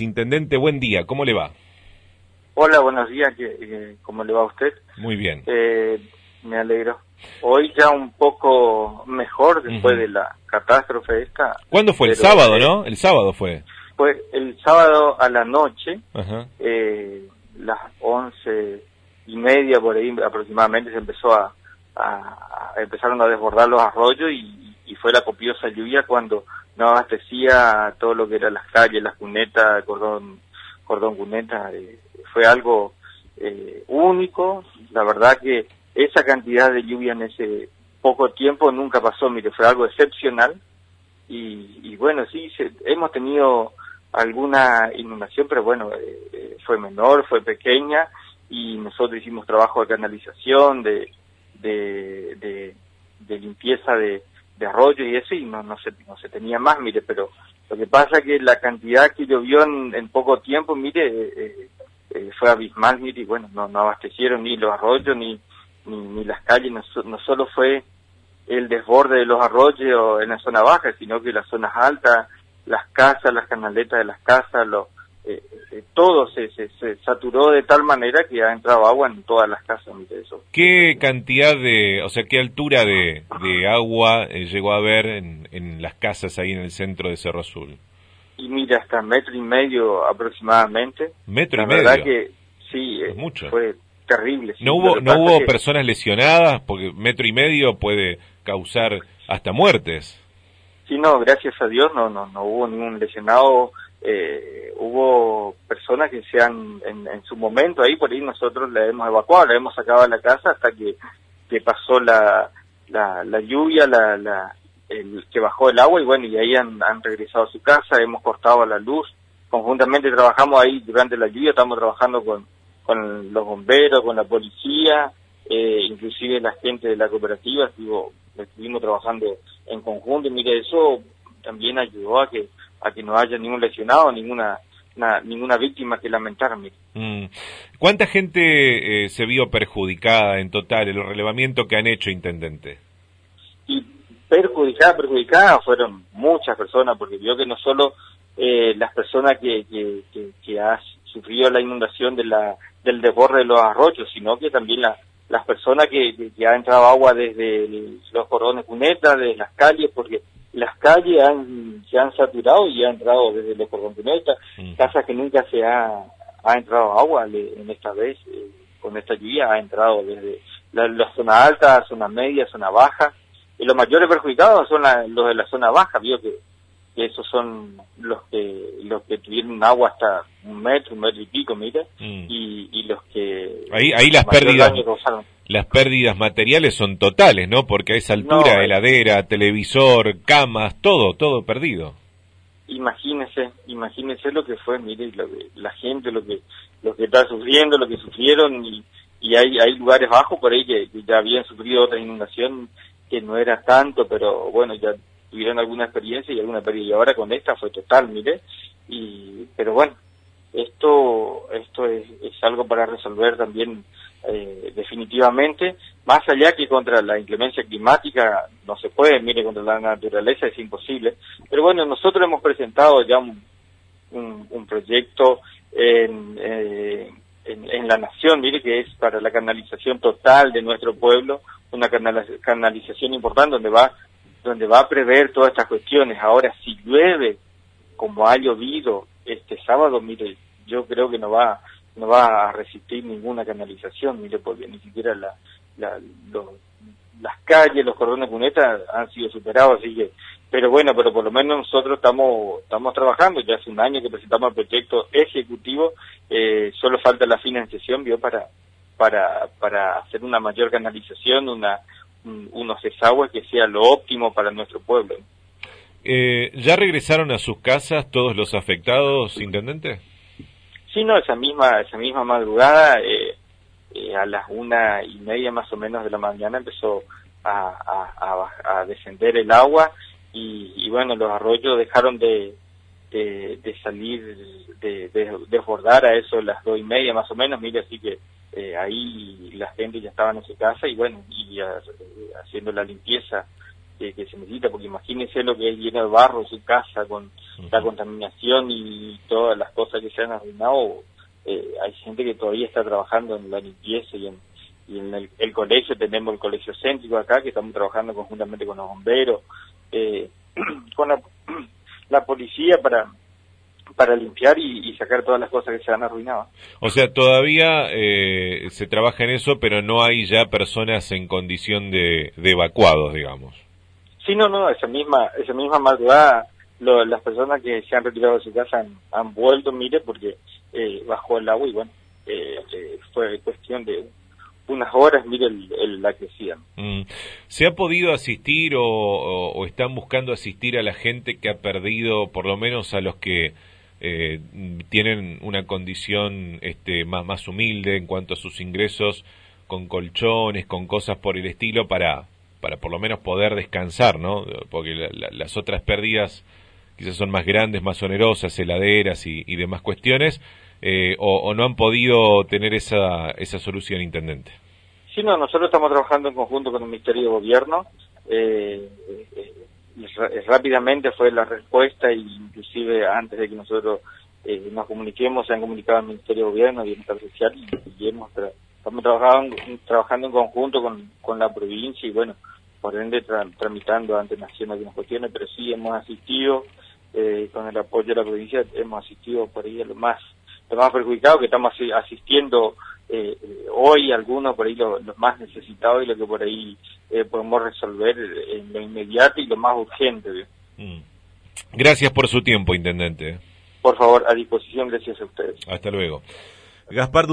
Intendente, buen día, ¿cómo le va? Hola, buenos días, ¿cómo le va a usted? Muy bien. Eh, me alegro. Hoy ya un poco mejor después de la catástrofe esta. ¿Cuándo fue? El sábado, ¿no? El sábado fue. Fue el sábado a la noche, eh, las once y media por ahí aproximadamente se empezó a, empezaron a desbordar los arroyos y, fue la copiosa lluvia cuando no abastecía todo lo que eran las calles, las cunetas, cordón, cordón cuneta, eh, fue algo eh, único, la verdad que esa cantidad de lluvia en ese poco tiempo nunca pasó, mire, fue algo excepcional. Y, bueno, sí, hemos tenido alguna inundación, pero bueno, eh, fue menor, fue pequeña y nosotros hicimos trabajo de canalización, de, de, de, limpieza de, de arroyo y eso y no, no, se, no se tenía más, mire, pero lo que pasa es que la cantidad que llovió en, poco tiempo, mire, eh, eh, fue abismal, mire, y bueno, no, no abastecieron ni los arroyos ni, ni, las calles, no, no, solo fue el desborde de los arroyos en la zona baja, sino que las zonas altas, las casas, las canaletas de las casas, los eh, eh, todo se, se, saturó de tal manera que ha entrado agua en todas las casas. Mire eso. ¿Qué cantidad de, o sea, qué altura de, de agua eh, llegó a haber en, en las casas ahí en el centro de Cerro Azul? Y mira, hasta metro y medio aproximadamente. ¿Metro y medio? La verdad que sí, mucho. fue terrible. ¿No hubo, no hubo personas lesionadas? Porque metro y medio puede causar hasta muertes. Sí, no, gracias a Dios no, no, no hubo ningún lesionado eh, hubo personas que se han, en, su momento ahí, por ahí nosotros la hemos evacuado, la hemos sacado de la casa hasta que, que pasó la, la, la lluvia, la, la, el, que bajó el agua y bueno, y ahí han, regresado a su casa, hemos cortado la luz, conjuntamente trabajamos ahí durante la lluvia, estamos trabajando con, con los bomberos, con la policía, eh, inclusive la gente de la cooperativa, estuvo, estuvimos trabajando en conjunto y mire, eso también ayudó a que a que no haya ningún lesionado, ninguna ninguna víctima que lamentar. Mm. ¿Cuánta gente eh, se vio perjudicada en total, el relevamiento que han hecho, Intendente? Y perjudicada, perjudicada fueron muchas personas, porque vio que no solo eh, las personas que, que, que, ha sufrido la inundación de la, del desborde de los arroyos, sino que también las personas que, que, ha entrado agua desde los cordones cunetas, de las calles, porque las calles han, se han saturado y ha entrado desde los cordones casas que nunca se ha, ha entrado agua en esta vez, eh, con esta lluvia ha entrado desde la, zona alta, zona media, zona baja, y los mayores perjudicados son los de la zona baja, vio que, esos son los que los que tuvieron agua hasta un metro, un metro y pico, mire, mm. y, y los que... Ahí, ahí las pérdidas las pérdidas materiales son totales, ¿no? Porque a esa altura, heladera, televisor, camas, todo, todo perdido. Imagínese, imagínese lo que fue, mire, la gente, lo que, lo que está sufriendo, lo que sufrieron, y, y hay, hay lugares bajos por ahí que, ya habían sufrido otra inundación que no era tanto, pero bueno, ya tuvieron alguna experiencia y alguna pérdida, y ahora con esta fue total, mire, y, pero bueno, esto, esto es, es algo para resolver también eh, definitivamente, más allá que contra la inclemencia climática no se puede, mire, contra la naturaleza es imposible. Pero bueno, nosotros hemos presentado ya un, un, proyecto en, eh, en, en, la nación, mire, que es para la canalización total de nuestro pueblo, una canalización importante donde va donde va a prever todas estas cuestiones. Ahora, si llueve, como ha llovido este sábado, mire, yo creo que no va no va a resistir ninguna canalización, mire, porque ni siquiera la, las calles, los cordones cunetas han sido superados, así que, pero bueno, pero por lo menos nosotros estamos, estamos trabajando, ya hace un año que presentamos el proyecto ejecutivo, eh, solo falta la financiación, vio, para, para, para hacer una mayor canalización, una, unos desagües que sea lo óptimo para nuestro pueblo. Eh, ¿Ya regresaron a sus casas todos los afectados, intendente? Sí, no, esa misma, esa misma madrugada, eh, eh, a las una y media más o menos de la mañana empezó a, a, descender el agua y, bueno, los arroyos dejaron de, de, salir, de, desbordar a eso las dos y media más o menos, mire, así que eh, ahí la gente ya estaba en su casa y bueno, y haciendo la limpieza que, se necesita, porque imagínense lo que es lleno de barro su casa con la contaminación y todas las cosas que se han arruinado. Eh, hay gente que todavía está trabajando en la limpieza y en, y en el, colegio, tenemos el colegio céntrico acá, que estamos trabajando conjuntamente con los bomberos, eh, con la, policía para para limpiar y, sacar todas las cosas que se han arruinado. O sea, todavía eh, se trabaja en eso, pero no hay ya personas en condición de, de evacuados, digamos. Sí, no, no, esa misma, esa misma madrugada las personas que se han retirado de su casa han, vuelto, mire, porque eh, bajó el agua y bueno, eh, eh, fue cuestión de unas horas, mire la que hacían. Mm. ¿Se ha podido asistir o, están buscando asistir a la gente que ha perdido, por lo menos a los que tienen una condición este, más, más humilde en cuanto a sus ingresos, con colchones, con cosas por el estilo, para, para por lo menos poder descansar, ¿no? Porque las otras pérdidas quizás son más grandes, más onerosas, heladeras y, demás cuestiones, eh, o, no han podido tener esa, esa solución, intendente. Sí, no, nosotros estamos trabajando en conjunto con el Ministerio de Gobierno. Eh, eh, rápidamente fue la respuesta, e inclusive antes de que nosotros nos comuniquemos, se han comunicado al Ministerio de Gobierno, Bienestar Social, y, hemos estamos trabajando, trabajando en conjunto con, con la provincia y bueno, por ende tramitando ante Nación algunas cuestiones, pero sí hemos asistido eh, con el apoyo de la provincia, hemos asistido por ahí a lo más, lo más perjudicado, que estamos asistiendo eh, hoy algunos por ahí los lo más necesitados y lo que por ahí eh, podemos resolver en lo inmediato y lo más urgente. Mm. Gracias por su tiempo, Intendente. Por favor, a disposición, gracias a ustedes. Hasta luego. Gaspar